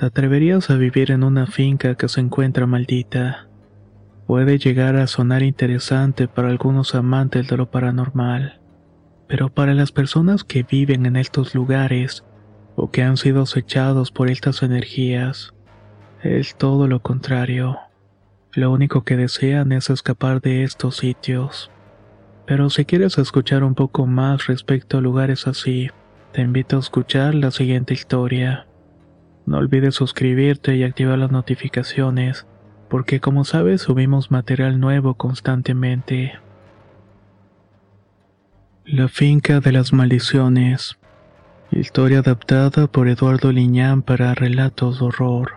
¿Te atreverías a vivir en una finca que se encuentra maldita? Puede llegar a sonar interesante para algunos amantes de lo paranormal, pero para las personas que viven en estos lugares o que han sido acechados por estas energías, es todo lo contrario. Lo único que desean es escapar de estos sitios. Pero si quieres escuchar un poco más respecto a lugares así, te invito a escuchar la siguiente historia. No olvides suscribirte y activar las notificaciones, porque como sabes subimos material nuevo constantemente. La finca de las maldiciones. Historia adaptada por Eduardo Liñán para relatos de horror.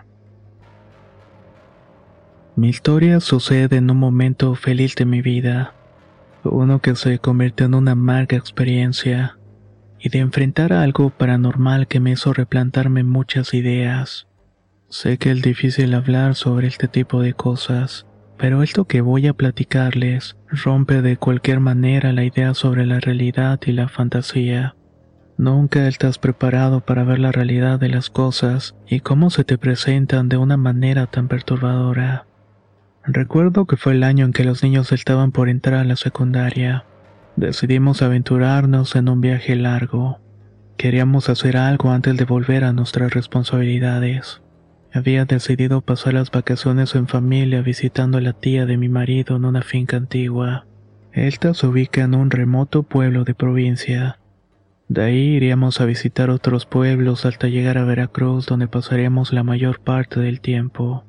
Mi historia sucede en un momento feliz de mi vida, uno que se convirtió en una amarga experiencia, y de enfrentar a algo paranormal que me hizo replantarme muchas ideas. Sé que es difícil hablar sobre este tipo de cosas, pero esto que voy a platicarles rompe de cualquier manera la idea sobre la realidad y la fantasía. Nunca estás preparado para ver la realidad de las cosas y cómo se te presentan de una manera tan perturbadora. Recuerdo que fue el año en que los niños estaban por entrar a la secundaria. Decidimos aventurarnos en un viaje largo. Queríamos hacer algo antes de volver a nuestras responsabilidades. Había decidido pasar las vacaciones en familia visitando a la tía de mi marido en una finca antigua. Esta se ubica en un remoto pueblo de provincia. De ahí iríamos a visitar otros pueblos hasta llegar a Veracruz donde pasaríamos la mayor parte del tiempo.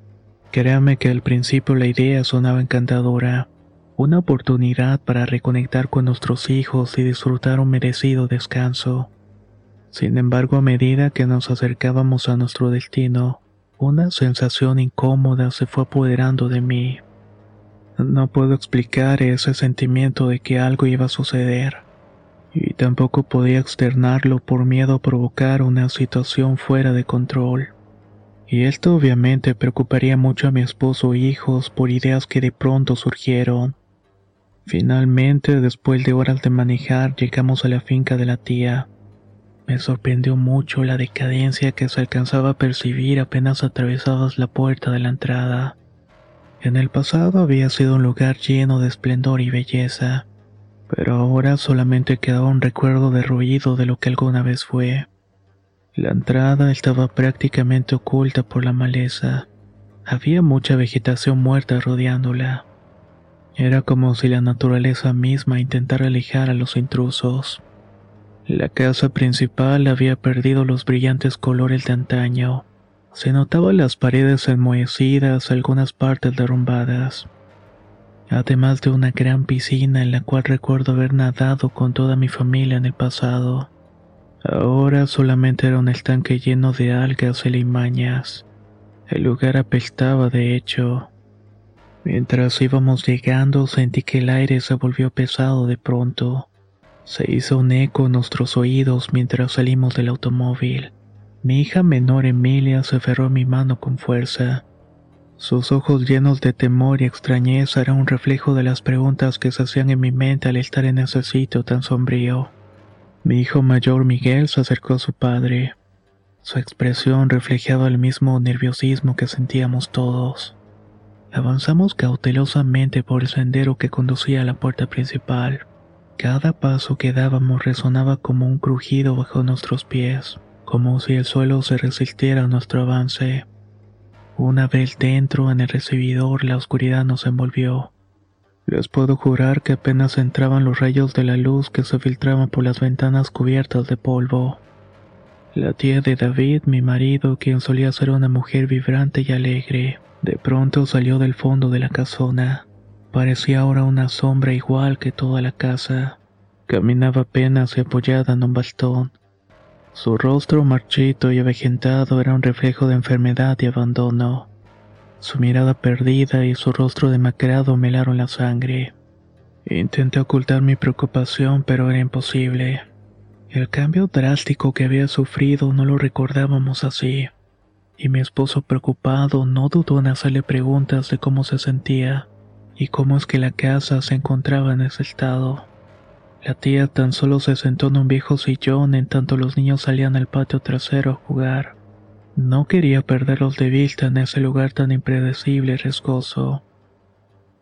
Créame que al principio la idea sonaba encantadora, una oportunidad para reconectar con nuestros hijos y disfrutar un merecido descanso. Sin embargo, a medida que nos acercábamos a nuestro destino, una sensación incómoda se fue apoderando de mí. No puedo explicar ese sentimiento de que algo iba a suceder, y tampoco podía externarlo por miedo a provocar una situación fuera de control. Y esto obviamente preocuparía mucho a mi esposo e hijos por ideas que de pronto surgieron. Finalmente, después de horas de manejar, llegamos a la finca de la tía. Me sorprendió mucho la decadencia que se alcanzaba a percibir apenas atravesabas la puerta de la entrada. En el pasado había sido un lugar lleno de esplendor y belleza, pero ahora solamente quedaba un recuerdo derruido de lo que alguna vez fue. La entrada estaba prácticamente oculta por la maleza. Había mucha vegetación muerta rodeándola. Era como si la naturaleza misma intentara alejar a los intrusos. La casa principal había perdido los brillantes colores de antaño. Se notaban las paredes enmohecidas, algunas partes derrumbadas. Además de una gran piscina en la cual recuerdo haber nadado con toda mi familia en el pasado. Ahora solamente era un estanque lleno de algas y limañas. El lugar apestaba de hecho. Mientras íbamos llegando sentí que el aire se volvió pesado de pronto. Se hizo un eco en nuestros oídos mientras salimos del automóvil. Mi hija menor Emilia se aferró a mi mano con fuerza. Sus ojos llenos de temor y extrañeza eran un reflejo de las preguntas que se hacían en mi mente al estar en ese sitio tan sombrío. Mi hijo mayor Miguel se acercó a su padre. Su expresión reflejaba el mismo nerviosismo que sentíamos todos. Avanzamos cautelosamente por el sendero que conducía a la puerta principal. Cada paso que dábamos resonaba como un crujido bajo nuestros pies, como si el suelo se resistiera a nuestro avance. Una vez dentro en el recibidor la oscuridad nos envolvió. Les puedo jurar que apenas entraban los rayos de la luz que se filtraban por las ventanas cubiertas de polvo. La tía de David, mi marido, quien solía ser una mujer vibrante y alegre, de pronto salió del fondo de la casona. Parecía ahora una sombra igual que toda la casa. Caminaba apenas y apoyada en un bastón. Su rostro marchito y avejentado era un reflejo de enfermedad y abandono. Su mirada perdida y su rostro demacrado me helaron la sangre. Intenté ocultar mi preocupación, pero era imposible. El cambio drástico que había sufrido no lo recordábamos así, y mi esposo preocupado no dudó en hacerle preguntas de cómo se sentía y cómo es que la casa se encontraba en ese estado. La tía tan solo se sentó en un viejo sillón en tanto los niños salían al patio trasero a jugar. No quería perderlos de vista en ese lugar tan impredecible y riesgoso.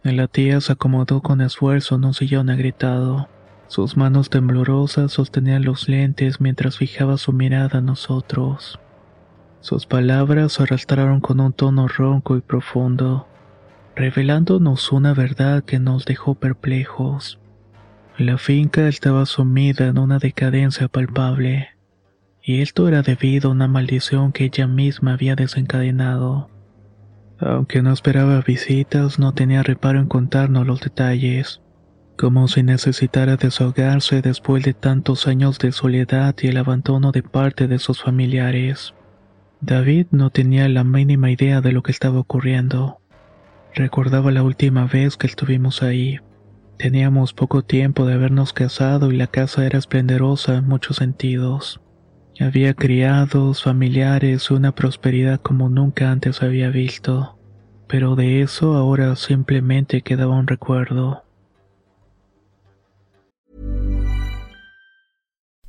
La tía se acomodó con esfuerzo en un sillón agrietado. Sus manos temblorosas sostenían los lentes mientras fijaba su mirada a nosotros. Sus palabras arrastraron con un tono ronco y profundo, revelándonos una verdad que nos dejó perplejos. La finca estaba sumida en una decadencia palpable y esto era debido a una maldición que ella misma había desencadenado. Aunque no esperaba visitas, no tenía reparo en contarnos los detalles, como si necesitara desahogarse después de tantos años de soledad y el abandono de parte de sus familiares. David no tenía la mínima idea de lo que estaba ocurriendo. Recordaba la última vez que estuvimos ahí. Teníamos poco tiempo de habernos casado y la casa era esplendorosa en muchos sentidos. Había criados, familiares, una prosperidad como nunca antes había visto, pero de eso ahora simplemente quedaba un recuerdo.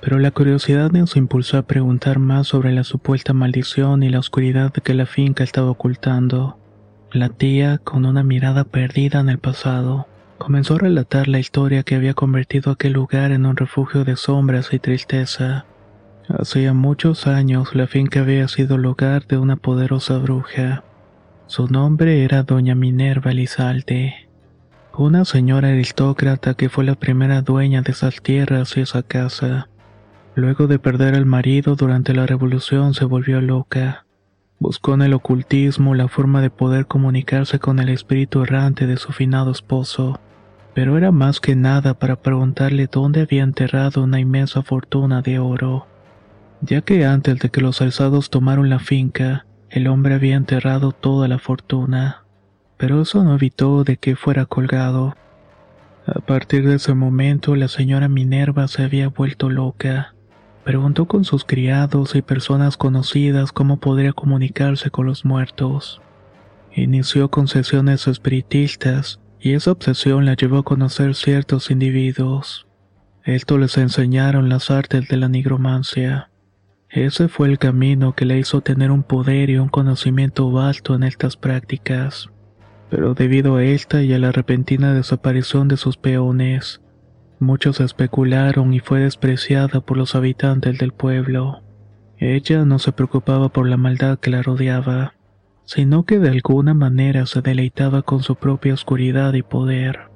pero la curiosidad nos impulsó a preguntar más sobre la supuesta maldición y la oscuridad que la finca estaba ocultando. La tía, con una mirada perdida en el pasado, comenzó a relatar la historia que había convertido aquel lugar en un refugio de sombras y tristeza. Hacía muchos años la finca había sido el hogar de una poderosa bruja. Su nombre era Doña Minerva Elizalde, una señora aristócrata que fue la primera dueña de esas tierras y esa casa. Luego de perder al marido durante la revolución se volvió loca. Buscó en el ocultismo la forma de poder comunicarse con el espíritu errante de su finado esposo, pero era más que nada para preguntarle dónde había enterrado una inmensa fortuna de oro ya que antes de que los alzados tomaron la finca, el hombre había enterrado toda la fortuna, pero eso no evitó de que fuera colgado. A partir de ese momento la señora Minerva se había vuelto loca. Preguntó con sus criados y personas conocidas cómo podría comunicarse con los muertos. Inició con sesiones espiritistas y esa obsesión la llevó a conocer ciertos individuos. Esto les enseñaron las artes de la nigromancia. Ese fue el camino que le hizo tener un poder y un conocimiento vasto en estas prácticas. Pero debido a esta y a la repentina desaparición de sus peones, muchos especularon y fue despreciada por los habitantes del pueblo. Ella no se preocupaba por la maldad que la rodeaba, sino que de alguna manera se deleitaba con su propia oscuridad y poder.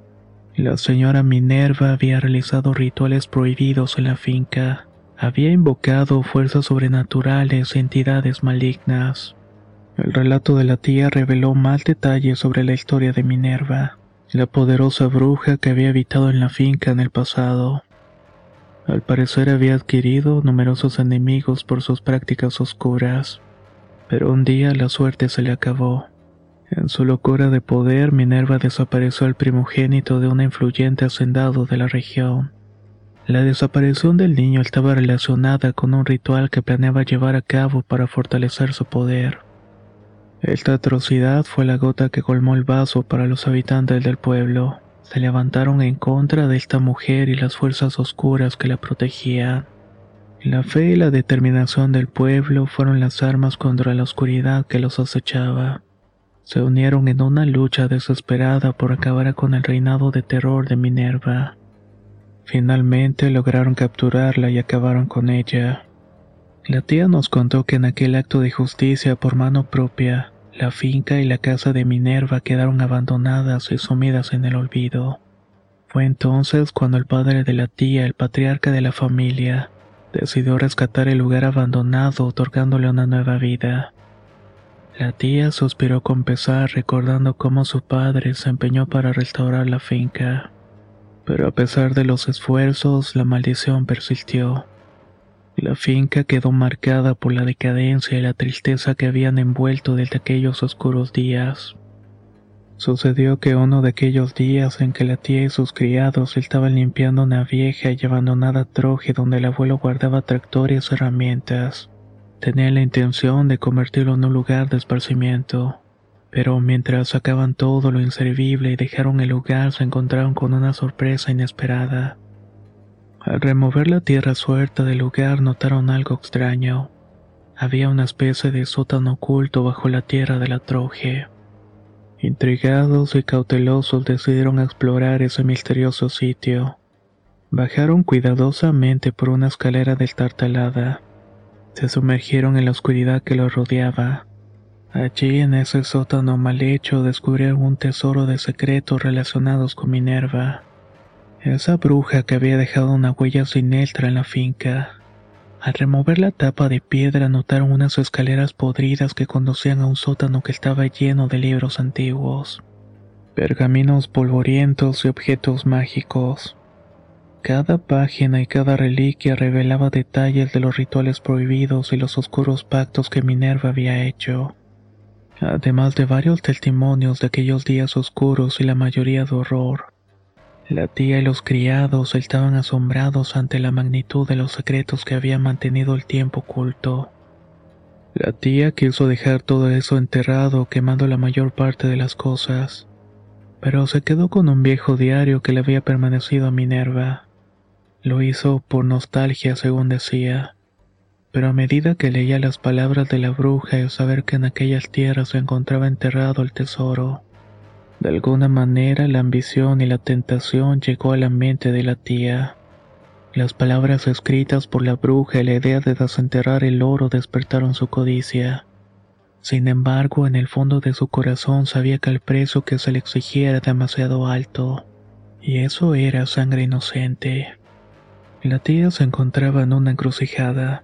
La señora Minerva había realizado rituales prohibidos en la finca había invocado fuerzas sobrenaturales y entidades malignas. El relato de la tía reveló más detalles sobre la historia de Minerva, la poderosa bruja que había habitado en la finca en el pasado. Al parecer había adquirido numerosos enemigos por sus prácticas oscuras, pero un día la suerte se le acabó. En su locura de poder, Minerva desapareció al primogénito de un influyente hacendado de la región. La desaparición del niño estaba relacionada con un ritual que planeaba llevar a cabo para fortalecer su poder. Esta atrocidad fue la gota que colmó el vaso para los habitantes del pueblo. Se levantaron en contra de esta mujer y las fuerzas oscuras que la protegían. La fe y la determinación del pueblo fueron las armas contra la oscuridad que los acechaba. Se unieron en una lucha desesperada por acabar con el reinado de terror de Minerva. Finalmente lograron capturarla y acabaron con ella. La tía nos contó que en aquel acto de justicia por mano propia, la finca y la casa de Minerva quedaron abandonadas y sumidas en el olvido. Fue entonces cuando el padre de la tía, el patriarca de la familia, decidió rescatar el lugar abandonado otorgándole una nueva vida. La tía suspiró con pesar recordando cómo su padre se empeñó para restaurar la finca. Pero a pesar de los esfuerzos, la maldición persistió. La finca quedó marcada por la decadencia y la tristeza que habían envuelto desde aquellos oscuros días. Sucedió que uno de aquellos días en que la tía y sus criados estaban limpiando una vieja y abandonada troje donde el abuelo guardaba tractores y herramientas, tenía la intención de convertirlo en un lugar de esparcimiento. Pero mientras sacaban todo lo inservible y dejaron el lugar, se encontraron con una sorpresa inesperada. Al remover la tierra suelta del lugar notaron algo extraño. Había una especie de sótano oculto bajo la tierra de la troje. Intrigados y cautelosos decidieron explorar ese misterioso sitio. Bajaron cuidadosamente por una escalera destartalada. Se sumergieron en la oscuridad que los rodeaba. Allí en ese sótano mal hecho descubrieron un tesoro de secretos relacionados con Minerva, esa bruja que había dejado una huella siniestra en la finca. Al remover la tapa de piedra notaron unas escaleras podridas que conducían a un sótano que estaba lleno de libros antiguos, pergaminos polvorientos y objetos mágicos. Cada página y cada reliquia revelaba detalles de los rituales prohibidos y los oscuros pactos que Minerva había hecho además de varios testimonios de aquellos días oscuros y la mayoría de horror. La tía y los criados estaban asombrados ante la magnitud de los secretos que había mantenido el tiempo oculto. La tía quiso dejar todo eso enterrado quemando la mayor parte de las cosas, pero se quedó con un viejo diario que le había permanecido a Minerva. Lo hizo por nostalgia, según decía pero a medida que leía las palabras de la bruja y saber que en aquellas tierras se encontraba enterrado el tesoro, de alguna manera la ambición y la tentación llegó a la mente de la tía. Las palabras escritas por la bruja y la idea de desenterrar el oro despertaron su codicia. Sin embargo, en el fondo de su corazón sabía que el precio que se le exigía era demasiado alto, y eso era sangre inocente. La tía se encontraba en una encrucijada.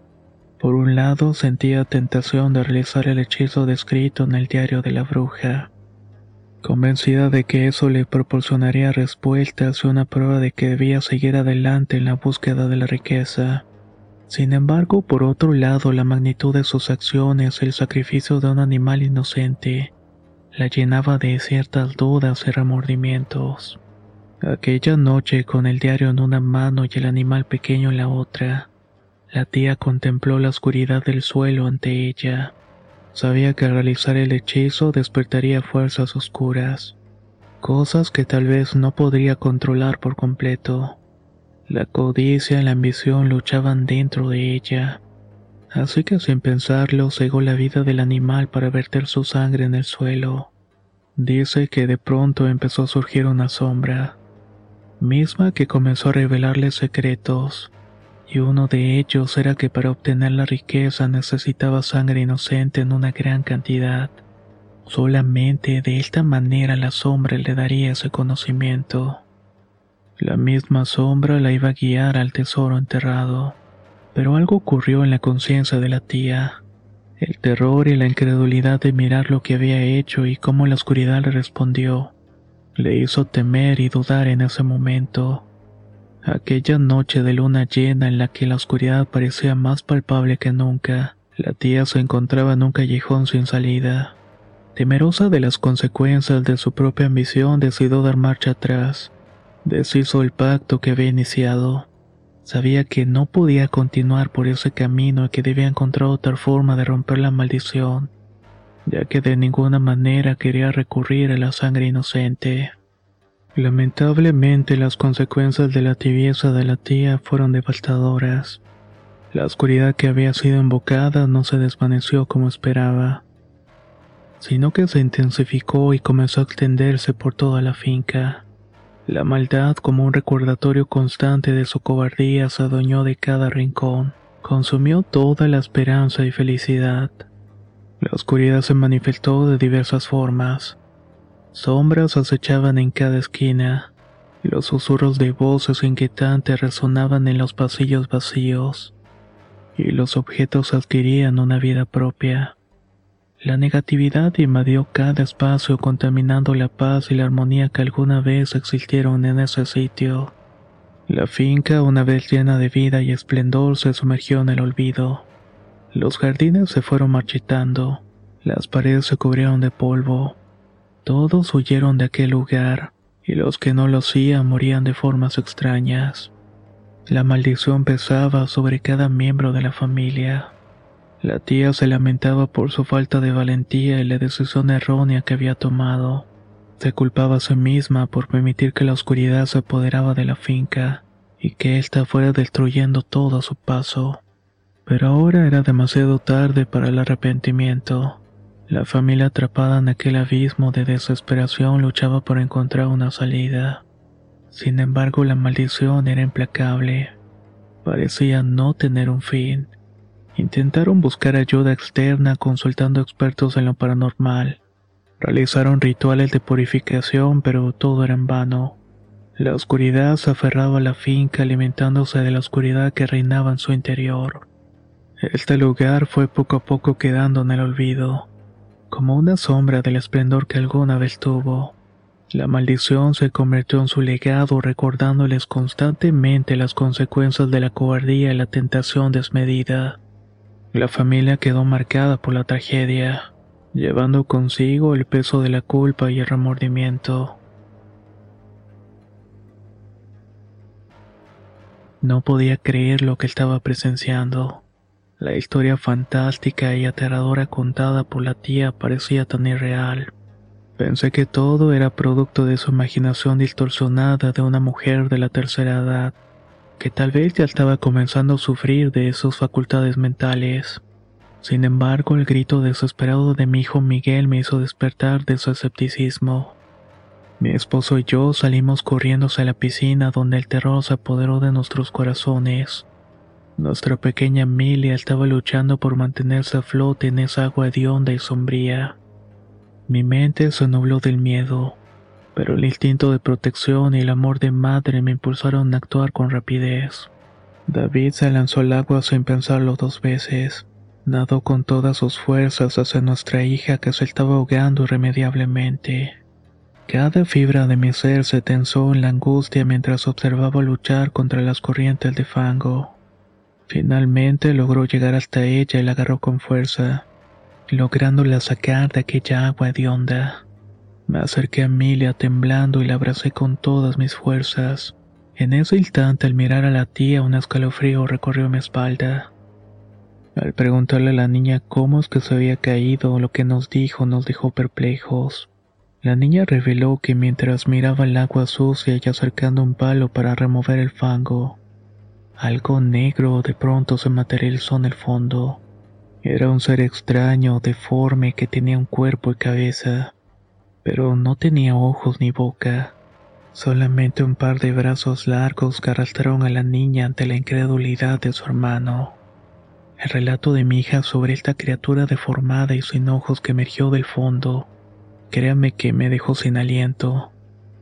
Por un lado, sentía tentación de realizar el hechizo descrito en el diario de la bruja, convencida de que eso le proporcionaría respuestas y una prueba de que debía seguir adelante en la búsqueda de la riqueza. Sin embargo, por otro lado, la magnitud de sus acciones el sacrificio de un animal inocente la llenaba de ciertas dudas y remordimientos. Aquella noche, con el diario en una mano y el animal pequeño en la otra, la tía contempló la oscuridad del suelo ante ella. Sabía que al realizar el hechizo despertaría fuerzas oscuras, cosas que tal vez no podría controlar por completo. La codicia y la ambición luchaban dentro de ella, así que sin pensarlo cegó la vida del animal para verter su sangre en el suelo. Dice que de pronto empezó a surgir una sombra, misma que comenzó a revelarle secretos y uno de ellos era que para obtener la riqueza necesitaba sangre inocente en una gran cantidad. Solamente de esta manera la sombra le daría ese conocimiento. La misma sombra la iba a guiar al tesoro enterrado. Pero algo ocurrió en la conciencia de la tía. El terror y la incredulidad de mirar lo que había hecho y cómo la oscuridad le respondió, le hizo temer y dudar en ese momento. Aquella noche de luna llena en la que la oscuridad parecía más palpable que nunca, la tía se encontraba en un callejón sin salida. Temerosa de las consecuencias de su propia ambición, decidió dar marcha atrás. Deshizo el pacto que había iniciado. Sabía que no podía continuar por ese camino y que debía encontrar otra forma de romper la maldición, ya que de ninguna manera quería recurrir a la sangre inocente. Lamentablemente las consecuencias de la tibieza de la tía fueron devastadoras. La oscuridad que había sido invocada no se desvaneció como esperaba, sino que se intensificó y comenzó a extenderse por toda la finca. La maldad, como un recordatorio constante de su cobardía, se adueñó de cada rincón, consumió toda la esperanza y felicidad. La oscuridad se manifestó de diversas formas. Sombras acechaban en cada esquina, los susurros de voces inquietantes resonaban en los pasillos vacíos, y los objetos adquirían una vida propia. La negatividad invadió cada espacio contaminando la paz y la armonía que alguna vez existieron en ese sitio. La finca, una vez llena de vida y esplendor, se sumergió en el olvido. Los jardines se fueron marchitando, las paredes se cubrieron de polvo. Todos huyeron de aquel lugar, y los que no lo hacían morían de formas extrañas. La maldición pesaba sobre cada miembro de la familia. La tía se lamentaba por su falta de valentía y la decisión errónea que había tomado. Se culpaba a sí misma por permitir que la oscuridad se apoderaba de la finca y que ésta fuera destruyendo todo a su paso. Pero ahora era demasiado tarde para el arrepentimiento. La familia atrapada en aquel abismo de desesperación luchaba por encontrar una salida. Sin embargo, la maldición era implacable. Parecía no tener un fin. Intentaron buscar ayuda externa consultando expertos en lo paranormal. Realizaron rituales de purificación, pero todo era en vano. La oscuridad se aferraba a la finca alimentándose de la oscuridad que reinaba en su interior. Este lugar fue poco a poco quedando en el olvido, como una sombra del esplendor que alguna vez tuvo. La maldición se convirtió en su legado recordándoles constantemente las consecuencias de la cobardía y la tentación desmedida. La familia quedó marcada por la tragedia, llevando consigo el peso de la culpa y el remordimiento. No podía creer lo que estaba presenciando. La historia fantástica y aterradora contada por la tía parecía tan irreal. Pensé que todo era producto de su imaginación distorsionada de una mujer de la tercera edad que tal vez ya estaba comenzando a sufrir de sus facultades mentales. Sin embargo, el grito desesperado de mi hijo Miguel me hizo despertar de su escepticismo. Mi esposo y yo salimos corriendo hacia la piscina donde el terror se apoderó de nuestros corazones. Nuestra pequeña Emilia estaba luchando por mantenerse a flote en esa agua hedionda y sombría. Mi mente se nubló del miedo pero el instinto de protección y el amor de madre me impulsaron a actuar con rapidez. David se lanzó al agua sin pensarlo dos veces. Nadó con todas sus fuerzas hacia nuestra hija que se estaba ahogando irremediablemente. Cada fibra de mi ser se tensó en la angustia mientras observaba luchar contra las corrientes de fango. Finalmente logró llegar hasta ella y la agarró con fuerza, lográndola sacar de aquella agua hedionda. Me acerqué a Emilia temblando y la abracé con todas mis fuerzas. En ese instante, al mirar a la tía, un escalofrío recorrió mi espalda. Al preguntarle a la niña cómo es que se había caído, lo que nos dijo nos dejó perplejos. La niña reveló que mientras miraba el agua sucia y acercando un palo para remover el fango, algo negro de pronto se materializó en el fondo. Era un ser extraño, deforme, que tenía un cuerpo y cabeza pero no tenía ojos ni boca, solamente un par de brazos largos que arrastraron a la niña ante la incredulidad de su hermano. El relato de mi hija sobre esta criatura deformada y sin ojos que emergió del fondo, créame que me dejó sin aliento.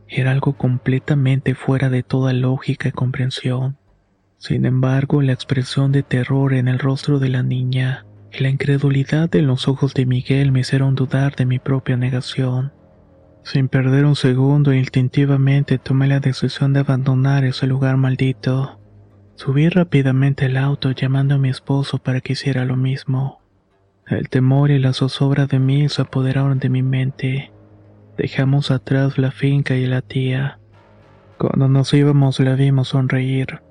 Era algo completamente fuera de toda lógica y comprensión. Sin embargo, la expresión de terror en el rostro de la niña y la incredulidad en los ojos de Miguel me hicieron dudar de mi propia negación. Sin perder un segundo, instintivamente tomé la decisión de abandonar ese lugar maldito. Subí rápidamente al auto llamando a mi esposo para que hiciera lo mismo. El temor y la zozobra de mí se apoderaron de mi mente. Dejamos atrás la finca y la tía. Cuando nos íbamos la vimos sonreír,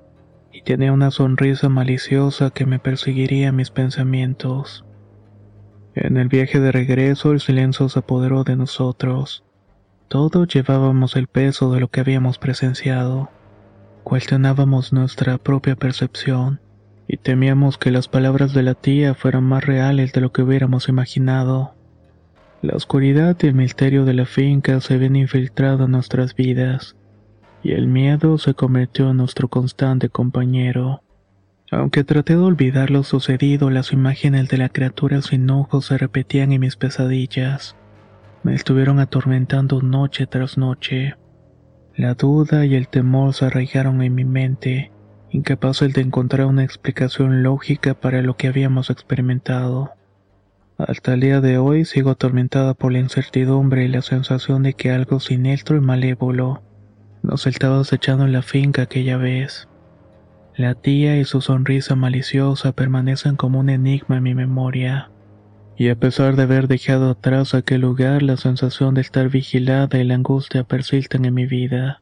Tenía una sonrisa maliciosa que me perseguiría mis pensamientos. En el viaje de regreso el silencio se apoderó de nosotros. Todos llevábamos el peso de lo que habíamos presenciado. Cuestionábamos nuestra propia percepción y temíamos que las palabras de la tía fueran más reales de lo que hubiéramos imaginado. La oscuridad y el misterio de la finca se habían infiltrado en nuestras vidas, y el miedo se convirtió en nuestro constante compañero. Aunque traté de olvidar lo sucedido, las imágenes de la criatura sin ojos se repetían en mis pesadillas. Me estuvieron atormentando noche tras noche. La duda y el temor se arraigaron en mi mente, incapaz de encontrar una explicación lógica para lo que habíamos experimentado. Hasta el día de hoy sigo atormentada por la incertidumbre y la sensación de que algo siniestro y malévolo nos estaba acechando en la finca aquella vez. La tía y su sonrisa maliciosa permanecen como un enigma en mi memoria. Y a pesar de haber dejado atrás aquel lugar, la sensación de estar vigilada y la angustia persisten en mi vida.